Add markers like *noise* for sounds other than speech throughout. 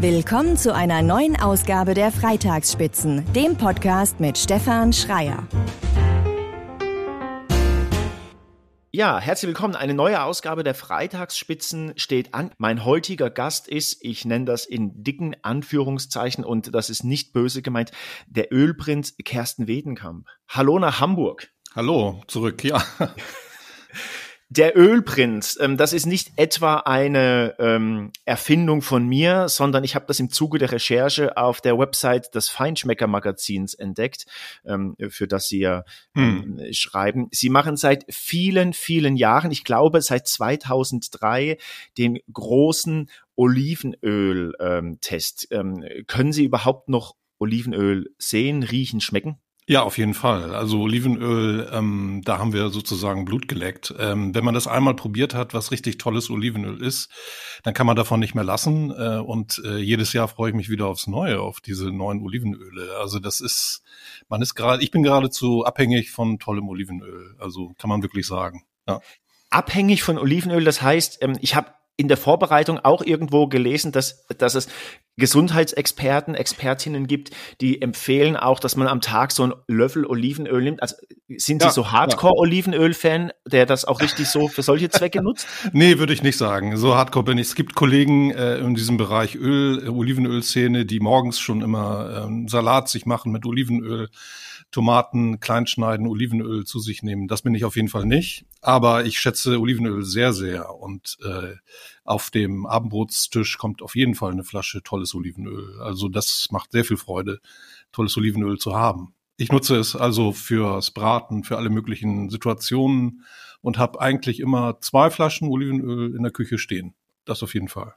Willkommen zu einer neuen Ausgabe der Freitagsspitzen, dem Podcast mit Stefan Schreier. Ja, herzlich willkommen. Eine neue Ausgabe der Freitagsspitzen steht an. Mein heutiger Gast ist, ich nenne das in dicken Anführungszeichen und das ist nicht böse gemeint, der Ölprinz Kersten Wedenkamp. Hallo nach Hamburg. Hallo, zurück, ja. *laughs* Der Ölprinz, ähm, das ist nicht etwa eine ähm, Erfindung von mir, sondern ich habe das im Zuge der Recherche auf der Website des Feinschmecker-Magazins entdeckt, ähm, für das Sie ja hm. Ähm, schreiben. Sie machen seit vielen, vielen Jahren, ich glaube seit 2003, den großen Olivenöl-Test. Ähm, können Sie überhaupt noch Olivenöl sehen, riechen, schmecken? Ja, auf jeden Fall. Also Olivenöl, ähm, da haben wir sozusagen Blut geleckt. Ähm, wenn man das einmal probiert hat, was richtig tolles Olivenöl ist, dann kann man davon nicht mehr lassen. Äh, und äh, jedes Jahr freue ich mich wieder aufs Neue, auf diese neuen Olivenöle. Also das ist, man ist gerade, ich bin geradezu abhängig von tollem Olivenöl. Also kann man wirklich sagen. Ja. Abhängig von Olivenöl, das heißt, ähm, ich habe in der Vorbereitung auch irgendwo gelesen, dass, dass es Gesundheitsexperten, Expertinnen gibt, die empfehlen auch, dass man am Tag so einen Löffel Olivenöl nimmt. Also sind Sie so Hardcore-Olivenöl-Fan, der das auch *laughs* richtig so für solche Zwecke nutzt? nee, würde ich nicht sagen. So Hardcore bin ich. Es gibt Kollegen äh, in diesem Bereich Öl, äh, Olivenöl-Szene, die morgens schon immer ähm, Salat sich machen mit Olivenöl. Tomaten kleinschneiden, Olivenöl zu sich nehmen. Das bin ich auf jeden Fall nicht. Aber ich schätze Olivenöl sehr, sehr. Und äh, auf dem Abendbrotstisch kommt auf jeden Fall eine Flasche tolles Olivenöl. Also das macht sehr viel Freude, tolles Olivenöl zu haben. Ich nutze es also fürs Braten, für alle möglichen Situationen und habe eigentlich immer zwei Flaschen Olivenöl in der Küche stehen. Das auf jeden Fall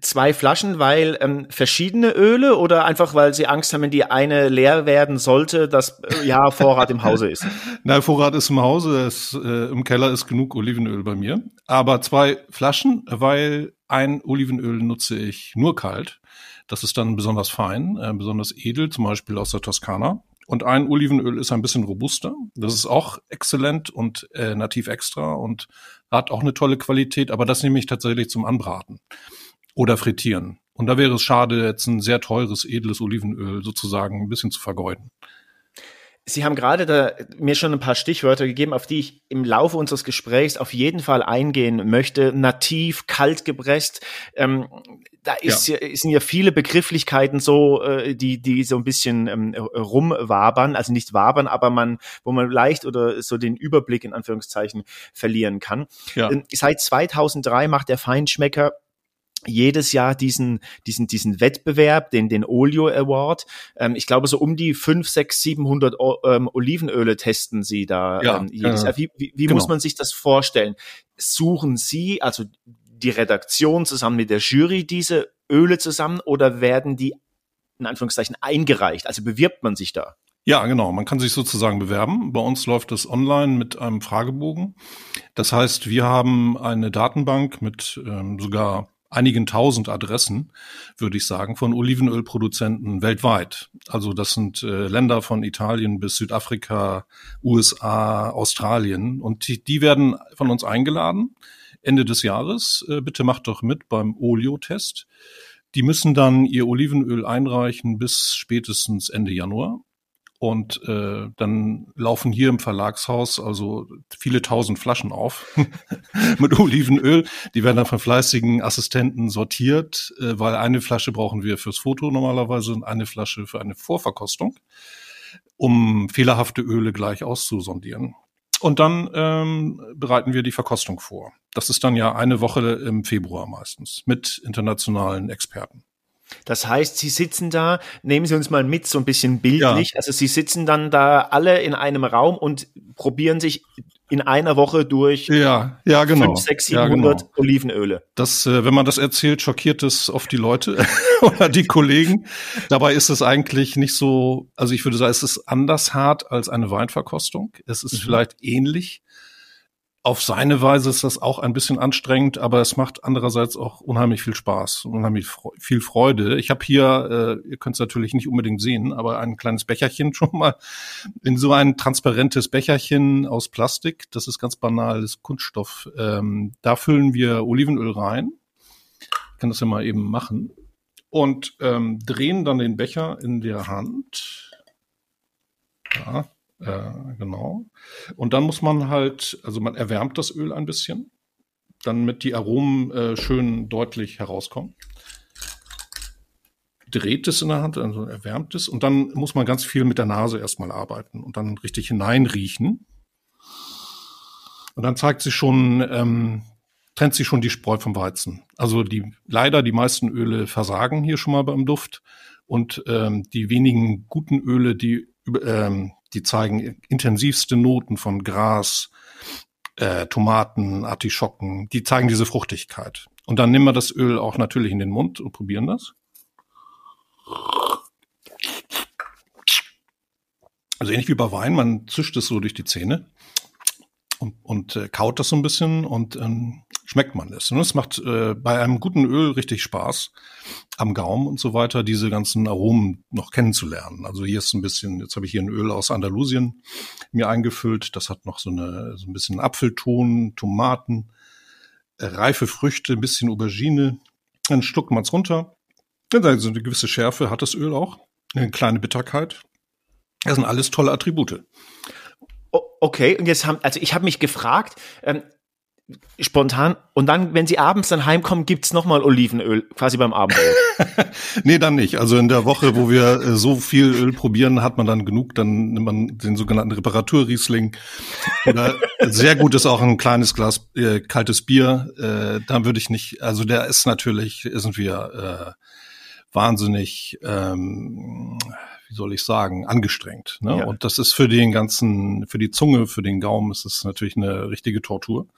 zwei Flaschen, weil ähm, verschiedene Öle oder einfach, weil sie Angst haben, wenn die eine leer werden sollte, dass äh, ja Vorrat im Hause ist? *laughs* Na, Vorrat ist im Hause, es, äh, im Keller ist genug Olivenöl bei mir. Aber zwei Flaschen, weil ein Olivenöl nutze ich nur kalt. Das ist dann besonders fein, äh, besonders edel, zum Beispiel aus der Toskana. Und ein Olivenöl ist ein bisschen robuster. Das ist auch exzellent und äh, nativ extra und hat auch eine tolle Qualität, aber das nehme ich tatsächlich zum Anbraten oder frittieren. Und da wäre es schade, jetzt ein sehr teures, edles Olivenöl sozusagen ein bisschen zu vergeuden. Sie haben gerade da mir schon ein paar Stichwörter gegeben, auf die ich im Laufe unseres Gesprächs auf jeden Fall eingehen möchte. Nativ, kalt gepresst. Ähm, da ist ja. sind ja viele Begrifflichkeiten so, äh, die, die so ein bisschen ähm, rumwabern, also nicht wabern, aber man, wo man leicht oder so den Überblick in Anführungszeichen verlieren kann. Ja. Ähm, seit 2003 macht der Feinschmecker jedes Jahr diesen, diesen, diesen Wettbewerb, den, den Olio Award. Ähm, ich glaube, so um die fünf, sechs, 700 ähm, Olivenöle testen Sie da ja, ähm, jedes äh, Jahr. Wie, wie, wie genau. muss man sich das vorstellen? Suchen Sie, also die Redaktion zusammen mit der Jury, diese Öle zusammen oder werden die in Anführungszeichen eingereicht? Also bewirbt man sich da? Ja, genau. Man kann sich sozusagen bewerben. Bei uns läuft es online mit einem Fragebogen. Das heißt, wir haben eine Datenbank mit ähm, sogar einigen tausend Adressen, würde ich sagen, von Olivenölproduzenten weltweit. Also das sind äh, Länder von Italien bis Südafrika, USA, Australien. Und die, die werden von uns eingeladen. Ende des Jahres, äh, bitte macht doch mit beim Olio-Test. Die müssen dann ihr Olivenöl einreichen bis spätestens Ende Januar. Und äh, dann laufen hier im Verlagshaus also viele tausend Flaschen auf *laughs* mit Olivenöl. Die werden dann von fleißigen Assistenten sortiert, äh, weil eine Flasche brauchen wir fürs Foto normalerweise und eine Flasche für eine Vorverkostung, um fehlerhafte Öle gleich auszusondieren. Und dann ähm, bereiten wir die Verkostung vor. Das ist dann ja eine Woche im Februar meistens mit internationalen Experten. Das heißt, Sie sitzen da, nehmen Sie uns mal mit, so ein bisschen bildlich. Ja. Also Sie sitzen dann da alle in einem Raum und probieren sich in einer Woche durch ja, ja, genau. 5, 6, 700 ja, genau. Olivenöle. Das, äh, wenn man das erzählt, schockiert es oft die Leute *laughs* oder die Kollegen. Dabei ist es eigentlich nicht so, also ich würde sagen, es ist anders hart als eine Weinverkostung. Es ist mhm. vielleicht ähnlich, auf seine Weise ist das auch ein bisschen anstrengend, aber es macht andererseits auch unheimlich viel Spaß, unheimlich viel Freude. Ich habe hier, äh, ihr könnt es natürlich nicht unbedingt sehen, aber ein kleines Becherchen *laughs* schon mal in so ein transparentes Becherchen aus Plastik. Das ist ganz banal, das ist Kunststoff. Ähm, da füllen wir Olivenöl rein. Ich kann das ja mal eben machen. und ähm, drehen dann den Becher in der Hand. Ja, äh, genau. Und dann muss man halt, also man erwärmt das Öl ein bisschen, damit die Aromen äh, schön deutlich herauskommen. Dreht es in der Hand, also erwärmt es und dann muss man ganz viel mit der Nase erstmal arbeiten und dann richtig hineinriechen. Und dann zeigt sich schon, ähm, trennt sich schon die Spreu vom Weizen. Also die leider die meisten Öle versagen hier schon mal beim Duft und ähm, die wenigen guten Öle, die ähm, die zeigen intensivste Noten von Gras, äh, Tomaten, Artischocken. Die zeigen diese Fruchtigkeit. Und dann nehmen wir das Öl auch natürlich in den Mund und probieren das. Also ähnlich wie bei Wein, man zischt es so durch die Zähne und, und äh, kaut das so ein bisschen und ähm, schmeckt man es. Und es macht äh, bei einem guten Öl richtig Spaß am Gaumen und so weiter, diese ganzen Aromen noch kennenzulernen. Also hier ist ein bisschen, jetzt habe ich hier ein Öl aus Andalusien mir eingefüllt. Das hat noch so eine so ein bisschen Apfelton, Tomaten, äh, reife Früchte, ein bisschen Aubergine. Dann schluckt man es runter. Dann so eine gewisse Schärfe hat das Öl auch, eine kleine Bitterkeit. Das sind alles tolle Attribute. Okay, und jetzt haben, also ich habe mich gefragt, ähm, spontan, und dann, wenn sie abends dann heimkommen, gibt's nochmal Olivenöl, quasi beim Abendbrot. *laughs* nee, dann nicht. Also in der Woche, wo wir äh, so viel Öl probieren, hat man dann genug, dann nimmt man den sogenannten Reparaturriesling. Oder *laughs* sehr gut ist auch ein kleines Glas äh, kaltes Bier. Äh, dann würde ich nicht, also der ist natürlich, sind wir äh, wahnsinnig ähm, wie soll ich sagen, angestrengt. Ne? Ja. Und das ist für den ganzen, für die Zunge, für den Gaumen ist es natürlich eine richtige Tortur.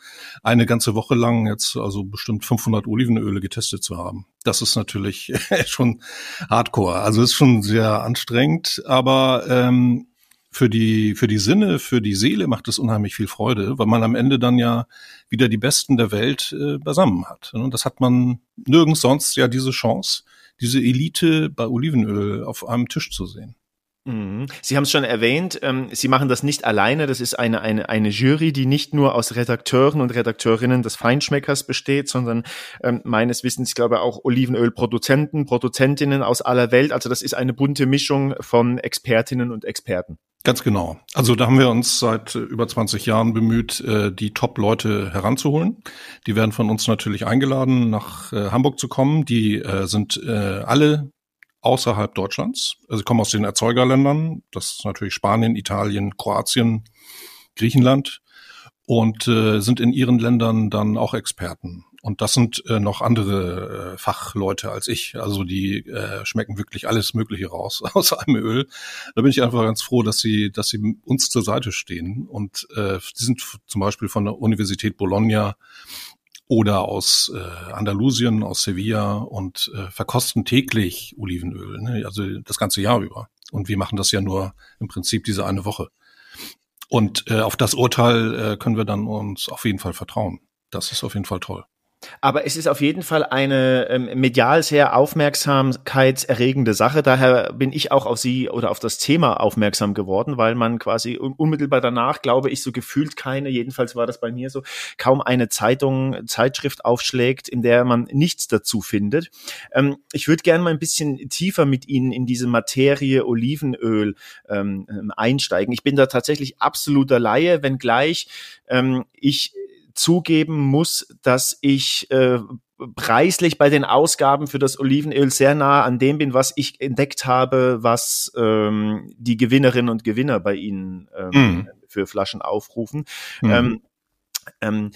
Eine ganze Woche lang jetzt also bestimmt 500 Olivenöle getestet zu haben. Das ist natürlich *laughs* schon Hardcore. Also ist schon sehr anstrengend, aber ähm, für die, für die Sinne, für die Seele macht es unheimlich viel Freude, weil man am Ende dann ja wieder die Besten der Welt äh, beisammen hat. Und das hat man nirgends sonst ja diese Chance diese Elite bei Olivenöl auf einem Tisch zu sehen. Mhm. Sie haben es schon erwähnt, ähm, Sie machen das nicht alleine. Das ist eine, eine, eine Jury, die nicht nur aus Redakteuren und Redakteurinnen des Feinschmeckers besteht, sondern ähm, meines Wissens, ich glaube, auch Olivenölproduzenten, Produzentinnen aus aller Welt. Also das ist eine bunte Mischung von Expertinnen und Experten. Ganz genau. Also da haben wir uns seit äh, über 20 Jahren bemüht, äh, die Top-Leute heranzuholen. Die werden von uns natürlich eingeladen, nach äh, Hamburg zu kommen. Die sind alle außerhalb Deutschlands. Also sie kommen aus den Erzeugerländern. Das ist natürlich Spanien, Italien, Kroatien, Griechenland und sind in ihren Ländern dann auch Experten. Und das sind äh, noch andere äh, Fachleute als ich. Also die äh, schmecken wirklich alles Mögliche raus *laughs* aus einem Öl. Da bin ich einfach ganz froh, dass sie, dass sie uns zur Seite stehen. Und äh, die sind zum Beispiel von der Universität Bologna oder aus äh, Andalusien, aus Sevilla und äh, verkosten täglich Olivenöl, ne? also das ganze Jahr über. Und wir machen das ja nur im Prinzip diese eine Woche. Und äh, auf das Urteil äh, können wir dann uns auf jeden Fall vertrauen. Das ist auf jeden Fall toll. Aber es ist auf jeden Fall eine ähm, medial sehr aufmerksamkeitserregende Sache. Daher bin ich auch auf Sie oder auf das Thema aufmerksam geworden, weil man quasi unmittelbar danach, glaube ich, so gefühlt keine, jedenfalls war das bei mir so, kaum eine Zeitung, Zeitschrift aufschlägt, in der man nichts dazu findet. Ähm, ich würde gerne mal ein bisschen tiefer mit Ihnen in diese Materie Olivenöl ähm, einsteigen. Ich bin da tatsächlich absoluter Laie, wenngleich ich zugeben muss, dass ich äh, preislich bei den Ausgaben für das Olivenöl sehr nah an dem bin, was ich entdeckt habe, was ähm, die Gewinnerinnen und Gewinner bei Ihnen ähm, mm. für Flaschen aufrufen. Mm. Ähm,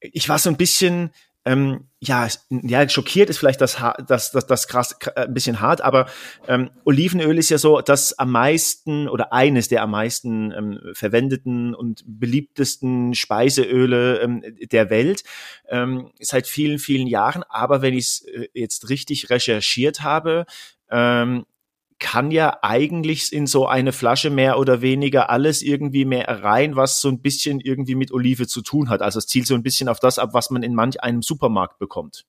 ich war so ein bisschen ähm, ja, ja, schockiert ist vielleicht das, das, das, das krass, äh, ein bisschen hart, aber ähm, Olivenöl ist ja so das am meisten oder eines der am meisten ähm, verwendeten und beliebtesten Speiseöle ähm, der Welt ähm, seit vielen, vielen Jahren. Aber wenn ich es äh, jetzt richtig recherchiert habe, ähm, kann ja eigentlich in so eine Flasche mehr oder weniger alles irgendwie mehr rein, was so ein bisschen irgendwie mit Olive zu tun hat. Also es zielt so ein bisschen auf das ab, was man in manch einem Supermarkt bekommt.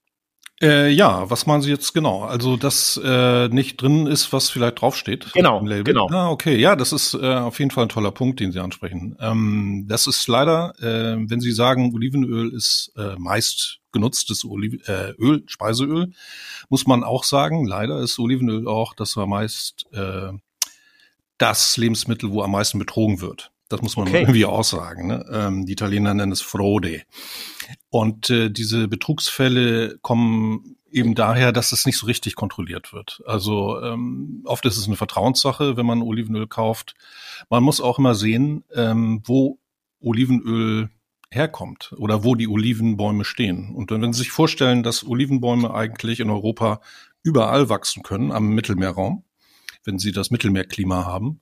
Äh, ja, was meinen Sie jetzt genau? Also, dass äh, nicht drin ist, was vielleicht draufsteht? Genau, genau. Ah, okay, ja, das ist äh, auf jeden Fall ein toller Punkt, den Sie ansprechen. Ähm, das ist leider, äh, wenn Sie sagen, Olivenöl ist äh, meist genutztes Oliv äh, Öl, Speiseöl, muss man auch sagen, leider ist Olivenöl auch das war meist äh, das Lebensmittel, wo am meisten betrogen wird. Das muss man okay. irgendwie auch sagen. Ne? Ähm, die Italiener nennen es Frode. Und äh, diese Betrugsfälle kommen eben daher, dass es nicht so richtig kontrolliert wird. Also ähm, oft ist es eine Vertrauenssache, wenn man Olivenöl kauft. Man muss auch immer sehen, ähm, wo Olivenöl herkommt oder wo die Olivenbäume stehen. Und wenn Sie sich vorstellen, dass Olivenbäume eigentlich in Europa überall wachsen können, am Mittelmeerraum, wenn Sie das Mittelmeerklima haben,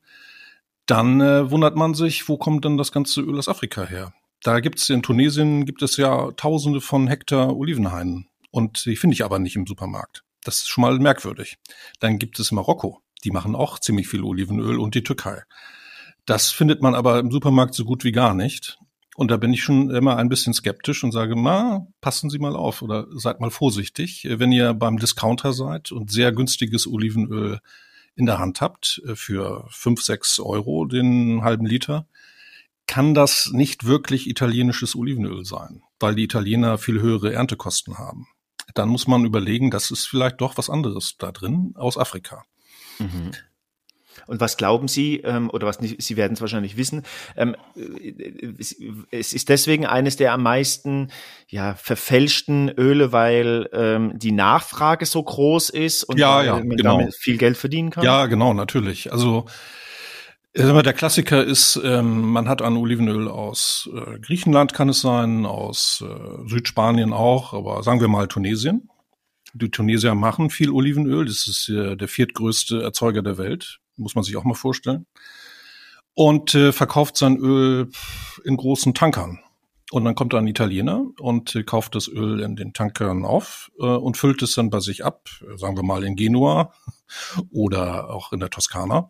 dann äh, wundert man sich, wo kommt denn das ganze Öl aus Afrika her? Da gibt's in Tunesien gibt es ja Tausende von Hektar Olivenhainen und die finde ich aber nicht im Supermarkt. Das ist schon mal merkwürdig. Dann gibt es Marokko, die machen auch ziemlich viel Olivenöl und die Türkei. Das findet man aber im Supermarkt so gut wie gar nicht. Und da bin ich schon immer ein bisschen skeptisch und sage, ma, passen Sie mal auf oder seid mal vorsichtig, wenn ihr beim Discounter seid und sehr günstiges Olivenöl in der Hand habt äh, für fünf, sechs Euro den halben Liter, kann das nicht wirklich italienisches Olivenöl sein, weil die Italiener viel höhere Erntekosten haben. Dann muss man überlegen, das ist vielleicht doch was anderes da drin aus Afrika. Mhm. Und was glauben Sie, ähm, oder was nicht, Sie werden es wahrscheinlich wissen, ähm, äh, es ist deswegen eines der am meisten ja, verfälschten Öle, weil ähm, die Nachfrage so groß ist und ja, ja, man genau. damit viel Geld verdienen kann? Ja, genau, natürlich. Also der Klassiker ist, ähm, man hat ein Olivenöl aus äh, Griechenland, kann es sein, aus äh, Südspanien auch, aber sagen wir mal Tunesien. Die Tunesier machen viel Olivenöl, das ist der viertgrößte Erzeuger der Welt muss man sich auch mal vorstellen. Und äh, verkauft sein Öl in großen Tankern. Und dann kommt ein Italiener und äh, kauft das Öl in den Tankern auf äh, und füllt es dann bei sich ab, sagen wir mal in Genua *laughs* oder auch in der Toskana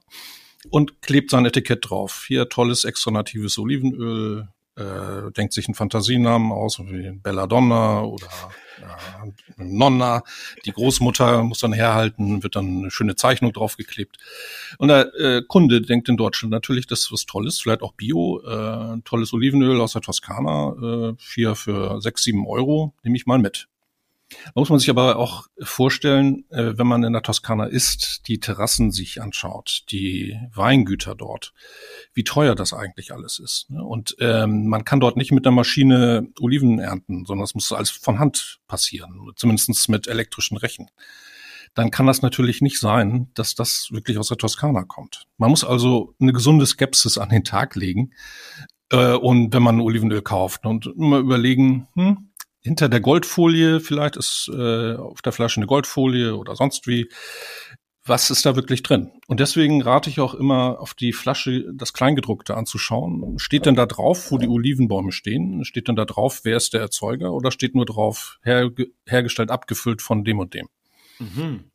und klebt sein Etikett drauf. Hier tolles extra natives Olivenöl, äh, denkt sich einen Fantasienamen aus, wie Belladonna oder Nonna. Die Großmutter muss dann herhalten, wird dann eine schöne Zeichnung draufgeklebt. Und der äh, Kunde denkt in Deutschland natürlich, das ist was Tolles, vielleicht auch Bio, äh, tolles Olivenöl aus der Toskana, äh, vier für sechs, sieben Euro, nehme ich mal mit. Muss man sich aber auch vorstellen, äh, wenn man in der Toskana ist, die Terrassen sich anschaut, die Weingüter dort, wie teuer das eigentlich alles ist. Ne? Und ähm, man kann dort nicht mit der Maschine Oliven ernten, sondern es muss alles von Hand passieren, zumindest mit elektrischen Rechen. Dann kann das natürlich nicht sein, dass das wirklich aus der Toskana kommt. Man muss also eine gesunde Skepsis an den Tag legen. Äh, und wenn man Olivenöl kauft und immer überlegen, hm, hinter der Goldfolie vielleicht ist äh, auf der Flasche eine Goldfolie oder sonst wie. Was ist da wirklich drin? Und deswegen rate ich auch immer, auf die Flasche das Kleingedruckte anzuschauen. Steht denn da drauf, wo die Olivenbäume stehen? Steht denn da drauf, wer ist der Erzeuger? Oder steht nur drauf, herge hergestellt, abgefüllt von dem und dem? Mhm.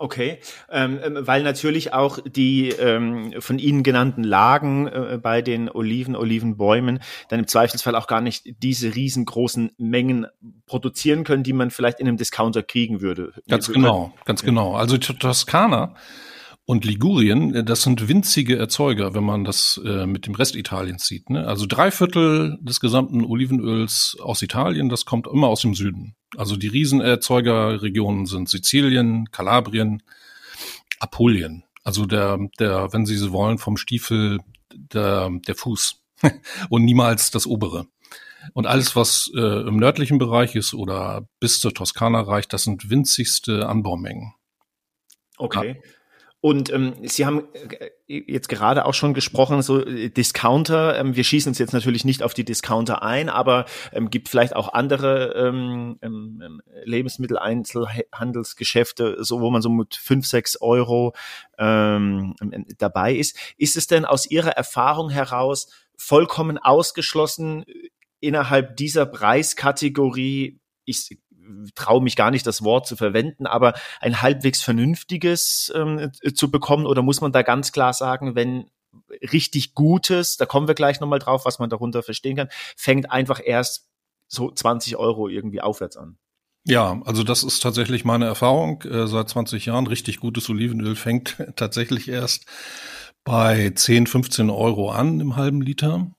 Okay, ähm, ähm, weil natürlich auch die ähm, von Ihnen genannten Lagen äh, bei den Oliven, Olivenbäumen dann im Zweifelsfall auch gar nicht diese riesengroßen Mengen produzieren können, die man vielleicht in einem Discounter kriegen würde. Ganz genau, ganz genau. Also Toskana und Ligurien, äh, das sind winzige Erzeuger, wenn man das äh, mit dem Rest Italiens sieht. Ne? Also drei Viertel des gesamten Olivenöls aus Italien, das kommt immer aus dem Süden. Also die Riesenerzeugerregionen sind Sizilien, Kalabrien, Apulien. Also der, der, wenn Sie so wollen, vom Stiefel der, der Fuß *laughs* und niemals das obere. Und alles, was äh, im nördlichen Bereich ist oder bis zur Toskana reicht, das sind winzigste Anbaumengen. Okay. Ja. Und ähm, Sie haben äh, jetzt gerade auch schon gesprochen, so äh, Discounter. Ähm, wir schießen uns jetzt natürlich nicht auf die Discounter ein, aber ähm, gibt vielleicht auch andere ähm, ähm, ähm Lebensmitteleinzelhandelsgeschäfte, so wo man so mit fünf, sechs Euro ähm, dabei ist. Ist es denn aus Ihrer Erfahrung heraus vollkommen ausgeschlossen, innerhalb dieser Preiskategorie ich traue mich gar nicht, das Wort zu verwenden, aber ein halbwegs vernünftiges ähm, zu bekommen? Oder muss man da ganz klar sagen, wenn richtig Gutes, da kommen wir gleich nochmal drauf, was man darunter verstehen kann, fängt einfach erst so 20 Euro irgendwie aufwärts an? Ja, also das ist tatsächlich meine Erfahrung. Äh, seit 20 Jahren richtig gutes Olivenöl fängt *laughs* tatsächlich erst bei 10, 15 Euro an im halben Liter.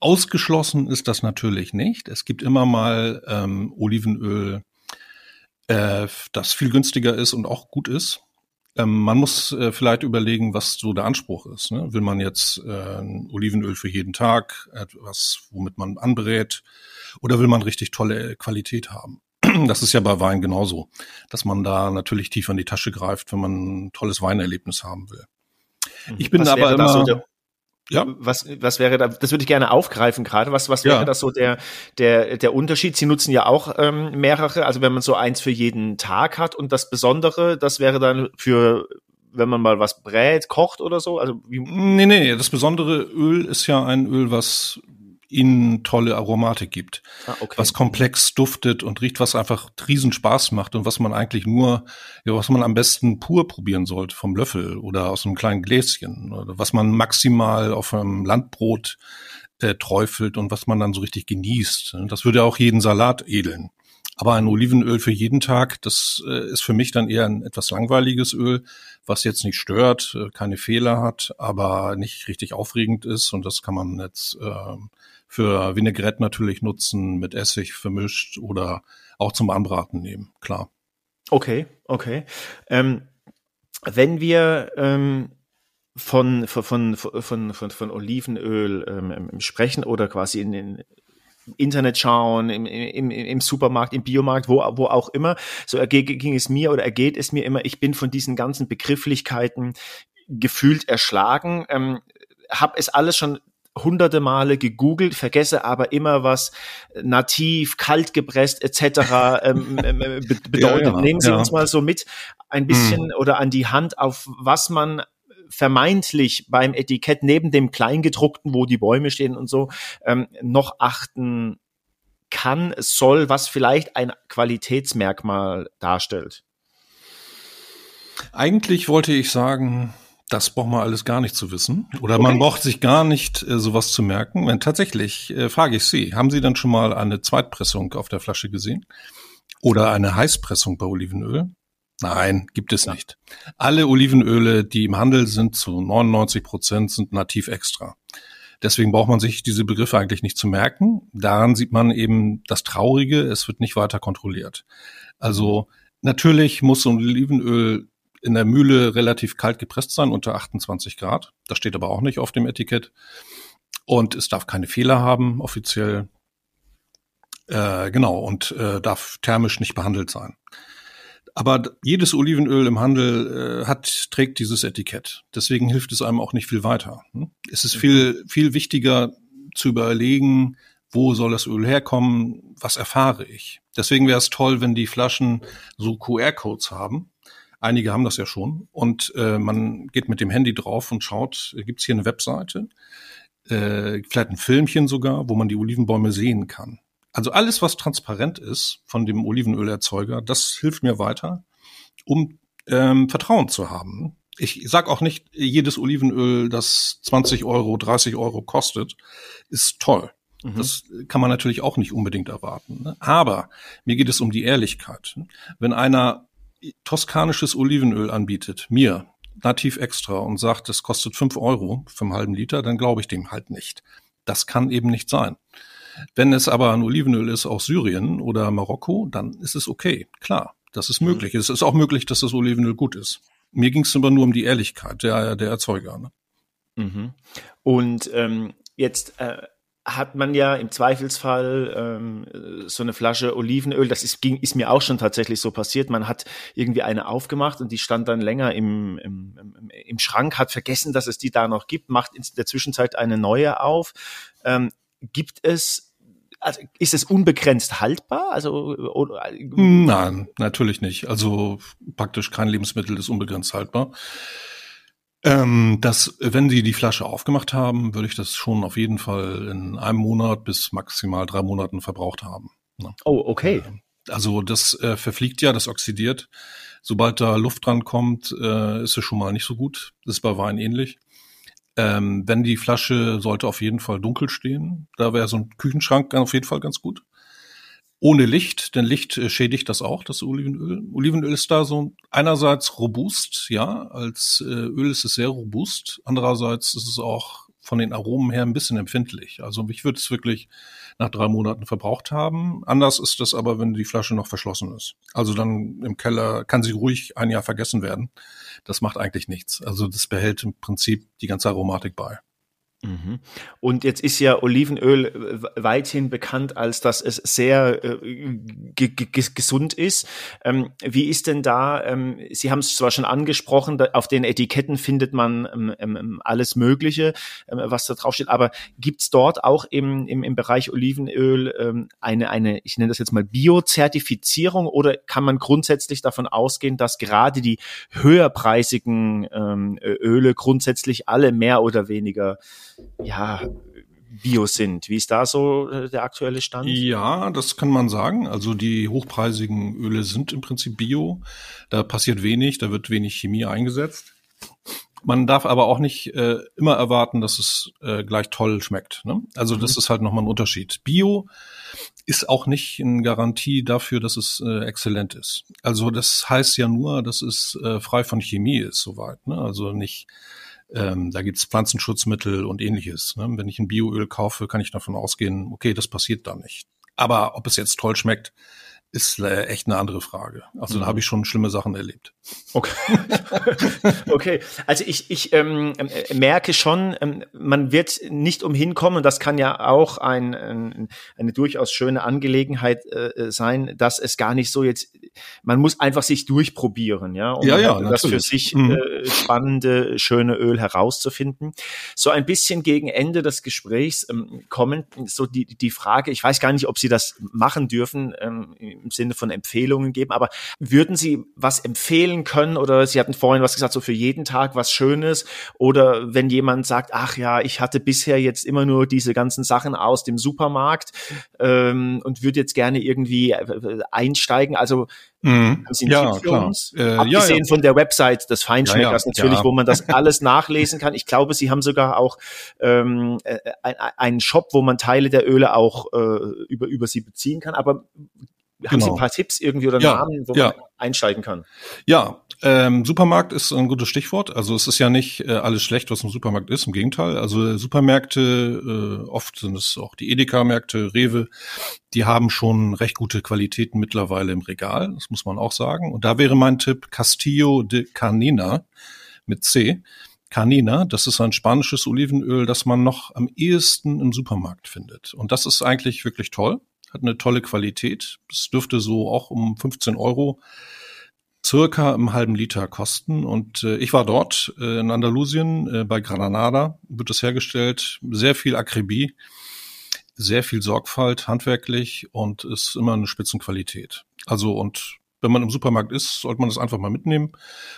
Ausgeschlossen ist das natürlich nicht. Es gibt immer mal ähm, Olivenöl, äh, das viel günstiger ist und auch gut ist. Ähm, man muss äh, vielleicht überlegen, was so der Anspruch ist. Ne? Will man jetzt äh, Olivenöl für jeden Tag, etwas, womit man anbrät, oder will man richtig tolle Qualität haben? *clears throat* Das ist ja bei Wein genauso, dass man da natürlich tief in die Tasche greift, wenn man ein tolles Weinerlebnis haben will. Mhm. Ich bin was aber immer, so der, ja. Was, was wäre da, das würde ich gerne aufgreifen gerade. Was, was wäre ja. das so der, der, der Unterschied? Sie nutzen ja auch ähm, mehrere, also wenn man so eins für jeden Tag hat und das Besondere, das wäre dann für wenn man mal was brät, kocht oder so? Also wie nee, nee, das besondere Öl ist ja ein Öl, was ihnen tolle Aromatik gibt. Ah, okay. Was komplex duftet und riecht, was einfach riesen Spaß macht und was man eigentlich nur, ja, was man am besten pur probieren sollte vom Löffel oder aus einem kleinen Gläschen oder was man maximal auf einem Landbrot äh, träufelt und was man dann so richtig genießt. Das würde auch jeden Salat edeln. Aber ein Olivenöl für jeden Tag, das äh, ist für mich dann eher ein etwas langweiliges Öl, was jetzt nicht stört, äh, keine Fehler hat, aber nicht richtig aufregend ist. Und das kann man jetzt äh, für Vinaigrette natürlich nutzen, mit Essig vermischt oder auch zum Anbraten nehmen, klar. Okay, okay. Ähm, wenn wir ähm, von, von, von, von, von Olivenöl ähm, sprechen oder quasi in den Internet schauen, im, im, im Supermarkt, im Biomarkt, wo, wo auch immer. So ging es mir oder ergeht es mir immer, ich bin von diesen ganzen Begrifflichkeiten gefühlt erschlagen, ähm, habe es alles schon hunderte Male gegoogelt, vergesse aber immer was nativ, kalt gepresst etc. *laughs* Ähm, ähm, äh, bedeutet. Ja, ja, Nehmen Sie ja. uns mal so mit ein bisschen hm. oder an die Hand, auf was man vermeintlich beim Etikett neben dem Kleingedruckten, wo die Bäume stehen und so, ähm, noch achten kann, soll, was vielleicht ein Qualitätsmerkmal darstellt? Eigentlich wollte ich sagen, das braucht man alles gar nicht zu wissen. Oder okay. man braucht sich gar nicht äh, sowas zu merken. Wenn tatsächlich, äh, frage ich Sie, haben Sie dann schon mal eine Zweitpressung auf der Flasche gesehen? Oder eine Heißpressung bei Olivenöl? Nein, gibt es ja. nicht. Alle Olivenöle, die im Handel sind, zu 99 Prozent sind nativ extra. Deswegen braucht man sich diese Begriffe eigentlich nicht zu merken. Daran sieht man eben das Traurige, es wird nicht weiter kontrolliert. Also natürlich muss so ein Olivenöl in der Mühle relativ kalt gepresst sein, unter 28 Grad. Das steht aber auch nicht auf dem Etikett. Und es darf keine Fehler haben, offiziell. Äh, genau, und äh, darf thermisch nicht behandelt sein. Aber jedes Olivenöl im Handel äh, hat, trägt dieses Etikett. Deswegen hilft es einem auch nicht viel weiter. Hm? Es ist viel, viel wichtiger zu überlegen, wo soll das Öl herkommen, was erfahre ich. Deswegen wäre es toll, wenn die Flaschen so QR-Codes haben, Einige haben das ja schon. Und äh, man geht mit dem Handy drauf und schaut, äh, gibt es hier eine Webseite, äh, vielleicht ein Filmchen sogar, wo man die Olivenbäume sehen kann. Also alles, was transparent ist von dem Olivenölerzeuger, das hilft mir weiter, um ähm, Vertrauen zu haben. Ich sag auch nicht, jedes Olivenöl, das 20 Euro, 30 Euro kostet, ist toll. Mhm. Das kann man natürlich auch nicht unbedingt erwarten. Ne? Aber mir geht es um die Ehrlichkeit. Wenn einer toskanisches Olivenöl anbietet, mir, nativ extra, und sagt, es kostet fünf Euro für einen halben Liter, dann glaube ich dem halt nicht. Das kann eben nicht sein. Wenn es aber ein Olivenöl ist aus Syrien oder Marokko, dann ist es okay. Klar, das ist möglich. Mhm. Es ist auch möglich, dass das Olivenöl gut ist. Mir ging es aber nur um die Ehrlichkeit der, der Erzeuger. Ne? Mhm. Und ähm, jetzt äh, hat man ja im Zweifelsfall ähm, so eine Flasche Olivenöl, das ist, ging, ist mir auch schon tatsächlich so passiert. Man hat irgendwie eine aufgemacht und die stand dann länger im, im, im, Schrank, hat vergessen, dass es die da noch gibt, macht in der Zwischenzeit eine neue auf. Ähm, gibt es, also ist es unbegrenzt haltbar? Also oder, Nein, natürlich nicht. Also praktisch kein Lebensmittel ist unbegrenzt haltbar. Ähm, das, wenn Sie die Flasche aufgemacht haben, würde ich das schon auf jeden Fall in einem Monat bis maximal drei Monaten verbraucht haben. Ne? Oh, okay. Äh, also das äh, verfliegt ja, das oxidiert. Sobald da Luft dran kommt, äh, ist es schon mal nicht so gut. Das ist bei Wein ähnlich. Ähm, wenn die Flasche sollte auf jeden Fall dunkel stehen. Da wäre so ein Küchenschrank auf jeden Fall ganz gut. Ohne Licht, denn Licht äh, schädigt das auch, das Olivenöl. Olivenöl ist da so einerseits robust, ja, als äh, Öl ist es sehr robust, andererseits ist es auch von den Aromen her ein bisschen empfindlich. Also ich würde es wirklich nach drei Monaten verbraucht haben. Anders ist das aber, wenn die Flasche noch verschlossen ist. Also dann im Keller kann sie ruhig ein Jahr vergessen werden. Das macht eigentlich nichts. Also das behält im Prinzip die ganze Aromatik bei. Mhm. Und jetzt ist ja Olivenöl weithin bekannt, als dass es sehr äh, gesund ist. Ähm, wie ist denn da, ähm, Sie haben es zwar schon angesprochen, auf den Etiketten findet man ähm, ähm, ähm alles Mögliche, ähm, was da drauf steht, aber gibt es dort auch im, im, im Bereich Olivenöl eine, eine, ich nenne das jetzt mal Bio-Zertifizierung oder kann man grundsätzlich davon ausgehen, dass gerade die höherpreisigen Öle grundsätzlich alle mehr oder weniger ja, Bio sind. Wie ist da so äh, der aktuelle Stand? Ja, das kann man sagen. Also die hochpreisigen Öle sind im Prinzip Bio. Da passiert wenig, da wird wenig Chemie eingesetzt. Man darf aber auch nicht äh, immer erwarten, dass es äh, gleich toll schmeckt. Ne? Also das mhm. ist halt nochmal ein Unterschied. Bio ist auch nicht eine Garantie dafür, dass es äh, exzellent ist. Also das heißt ja nur, dass es äh, frei von Chemie ist, soweit. Ne? Also nicht ähm, da gibt's Pflanzenschutzmittel und ähnliches. Ne? Wenn ich ein Bioöl kaufe, kann ich davon ausgehen, okay, das passiert da nicht. Aber ob es jetzt toll schmeckt, ist äh, echt eine andere Frage. Also mhm. da habe ich schon schlimme Sachen erlebt. Okay. *laughs* okay. Also ich, ich ähm, äh, merke schon, ähm, man wird nicht umhin kommen, und das kann ja auch ein, ein, eine durchaus schöne Angelegenheit äh, sein, dass es gar nicht so jetzt, man muss einfach sich durchprobieren, ja, um ja, ja, das für sich mhm. äh, spannende, schöne Öl herauszufinden. So ein bisschen gegen Ende des Gesprächs ähm, kommen so die, die Frage, ich weiß gar nicht, ob Sie das machen dürfen, ähm, im Sinne von Empfehlungen geben, aber würden Sie was empfehlen können oder Sie hatten vorhin was gesagt, so für jeden Tag was Schönes oder wenn jemand sagt, ach ja, ich hatte bisher jetzt immer nur diese ganzen Sachen aus dem Supermarkt ähm, und würde jetzt gerne irgendwie äh, einsteigen, also Mhm. Ja, klar. Äh, Abgesehen ja, ja. von der Website des Feinschmeckers ja, natürlich, wo man das alles nachlesen kann. Ich glaube, Sie haben sogar auch ähm, äh, einen Shop, wo man Teile der Öle auch äh, über, über sie beziehen kann. Aber haben genau. Sie ein paar Tipps irgendwie oder Namen, wo man einsteigen kann? Ja, ähm, Supermarkt ist ein gutes Stichwort. Also es ist ja nicht äh, alles schlecht, was im Supermarkt ist. Im Gegenteil. Also Supermärkte, äh, oft sind es auch die Edeka-Märkte, Rewe, die haben schon recht gute Qualitäten mittlerweile im Regal. Das muss man auch sagen. Und da wäre mein Tipp Castillo de Canina mit C. Canina, das ist ein spanisches Olivenöl, das man noch am ehesten im Supermarkt findet. Und das ist eigentlich wirklich toll hat eine tolle Qualität. Es dürfte so auch um 15 Euro circa im halben Liter kosten. Und äh, ich war dort äh, in Andalusien, äh, bei Granada wird es hergestellt. Sehr viel Akribie, sehr viel Sorgfalt, handwerklich und ist immer eine Spitzenqualität. Also und wenn man im Supermarkt ist, sollte man das einfach mal mitnehmen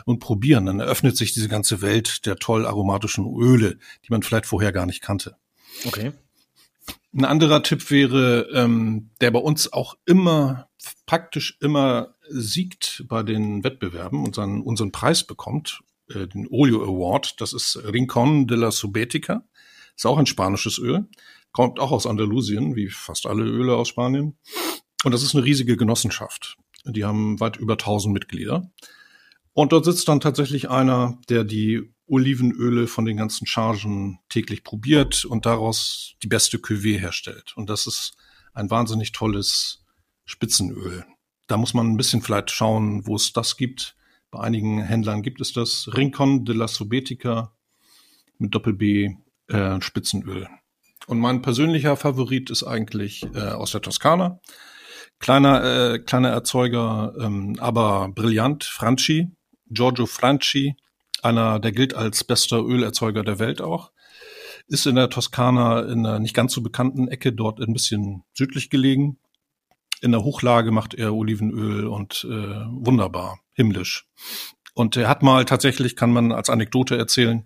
und probieren. Dann eröffnet sich diese ganze Welt der toll aromatischen Öle, die man vielleicht vorher gar nicht kannte. Okay. Ein anderer Tipp wäre, ähm, der bei uns auch immer, praktisch immer siegt bei den Wettbewerben und seinen, unseren Preis bekommt, äh, den Olio Award. Das ist Rincon de la Subetica. Ist auch ein spanisches Öl. Kommt auch aus Andalusien, wie fast alle Öle aus Spanien. Und das ist eine riesige Genossenschaft. Die haben weit über 1000 Mitglieder. Und dort sitzt dann tatsächlich einer, der die Olivenöle von den ganzen Chargen täglich probiert und daraus die beste Cuvée herstellt. Und das ist ein wahnsinnig tolles Spitzenöl. Da muss man ein bisschen vielleicht schauen, wo es das gibt. Bei einigen Händlern gibt es das. Rincon de la Subetica mit Doppel-B äh, Spitzenöl. Und mein persönlicher Favorit ist eigentlich äh, aus der Toskana. Kleiner, äh, kleiner Erzeuger, ähm, aber brillant, Franchi, Giorgio Franchi, einer, der gilt als bester Ölerzeuger der Welt auch. Ist in der Toskana in einer nicht ganz so bekannten Ecke dort ein bisschen südlich gelegen. In der Hochlage macht er Olivenöl und äh, wunderbar, himmlisch. Und er hat mal tatsächlich, kann man als Anekdote erzählen,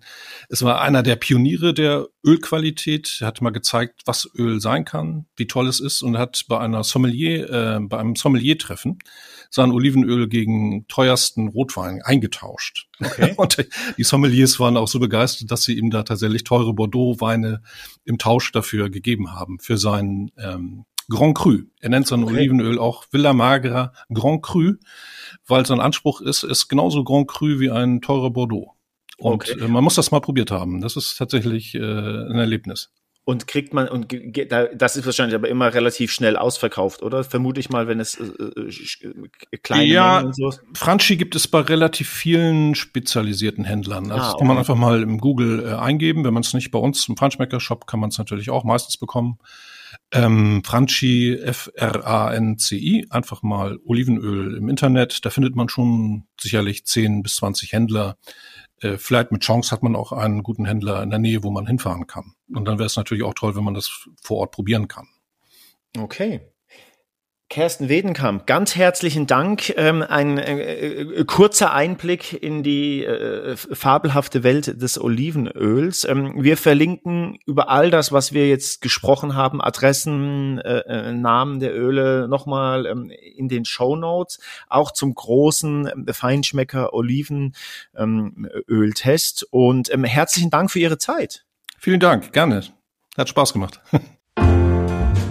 es war einer der Pioniere der Ölqualität. Er hat mal gezeigt, was Öl sein kann, wie toll es ist und hat bei einer Sommelier, äh, bei einem Sommelier-Treffen sein Olivenöl gegen teuersten Rotwein eingetauscht. Okay. *laughs* Und die Sommeliers waren auch so begeistert, dass sie ihm da tatsächlich teure Bordeaux-Weine im Tausch dafür gegeben haben, für sein ähm, Grand Cru. Er nennt sein okay. Olivenöl auch Villa Magra Grand Cru, weil sein Anspruch ist, ist genauso Grand Cru wie ein teurer Bordeaux. Und okay. äh, man muss das mal probiert haben. Das ist tatsächlich äh, ein Erlebnis. Und kriegt man, und das ist wahrscheinlich aber immer relativ schnell ausverkauft, oder? Vermute ich mal, wenn es äh, äh kleine ja, Mengen und so. Franchi gibt es bei relativ vielen spezialisierten Händlern. Also ah, okay. kann man einfach mal im Google äh, eingeben. Wenn man es nicht bei uns im Franschmecker-Shop kann man es natürlich auch meistens bekommen. Ähm, Franchi, F-R-A-N-C-I, einfach mal Olivenöl im Internet. Da findet man schon sicherlich 10 bis 20 Händler, äh, vielleicht mit Chance hat man auch einen guten Händler in der Nähe, wo man hinfahren kann. Und dann wäre es natürlich auch toll, wenn man das vor Ort probieren kann. Okay. Kersten Wedenkamp, ganz herzlichen Dank. Ähm, ein äh, äh, kurzer Einblick in die äh, fabelhafte Welt des Olivenöls. Ähm, wir verlinken über all das, was wir jetzt gesprochen haben, Adressen, äh, äh Namen der Öle nochmal ähm, in den Show Notes. Auch zum großen ähm, Feinschmecker Olivenöltest. Ähm, Und ähm, herzlichen Dank für Ihre Zeit. Vielen Dank, gerne. Hat Spaß gemacht. *laughs*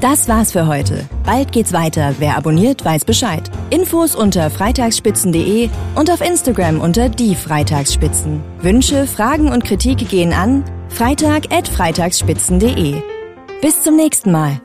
Das war's für heute. Bald geht's weiter. Wer abonniert, weiß Bescheid. Infos unter freitagsspitzen.de und auf Instagram unter die Freitagsspitzen. Wünsche, Fragen und Kritik gehen an freitag@freitagsspitzen.de. Bis zum nächsten Mal.